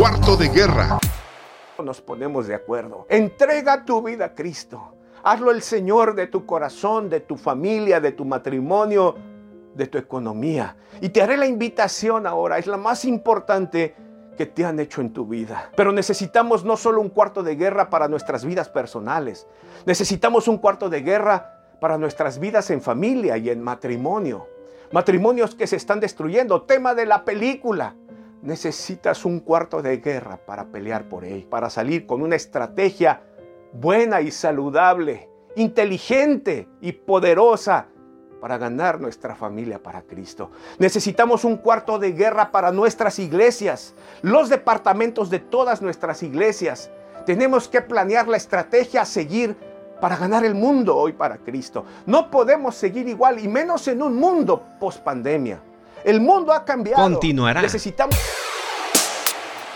Cuarto de Guerra. Nos ponemos de acuerdo. Entrega tu vida a Cristo. Hazlo el Señor de tu corazón, de tu familia, de tu matrimonio, de tu economía. Y te haré la invitación ahora. Es la más importante que te han hecho en tu vida. Pero necesitamos no solo un cuarto de guerra para nuestras vidas personales, necesitamos un cuarto de guerra para nuestras vidas en familia y en matrimonio. Matrimonios que se están destruyendo, tema de la película. Necesitas un cuarto de guerra para pelear por él, para salir con una estrategia buena y saludable, inteligente y poderosa para ganar nuestra familia para Cristo. Necesitamos un cuarto de guerra para nuestras iglesias, los departamentos de todas nuestras iglesias. Tenemos que planear la estrategia a seguir para ganar el mundo hoy para Cristo. No podemos seguir igual y menos en un mundo post pandemia. El mundo ha cambiado. Continuará. Necesitamos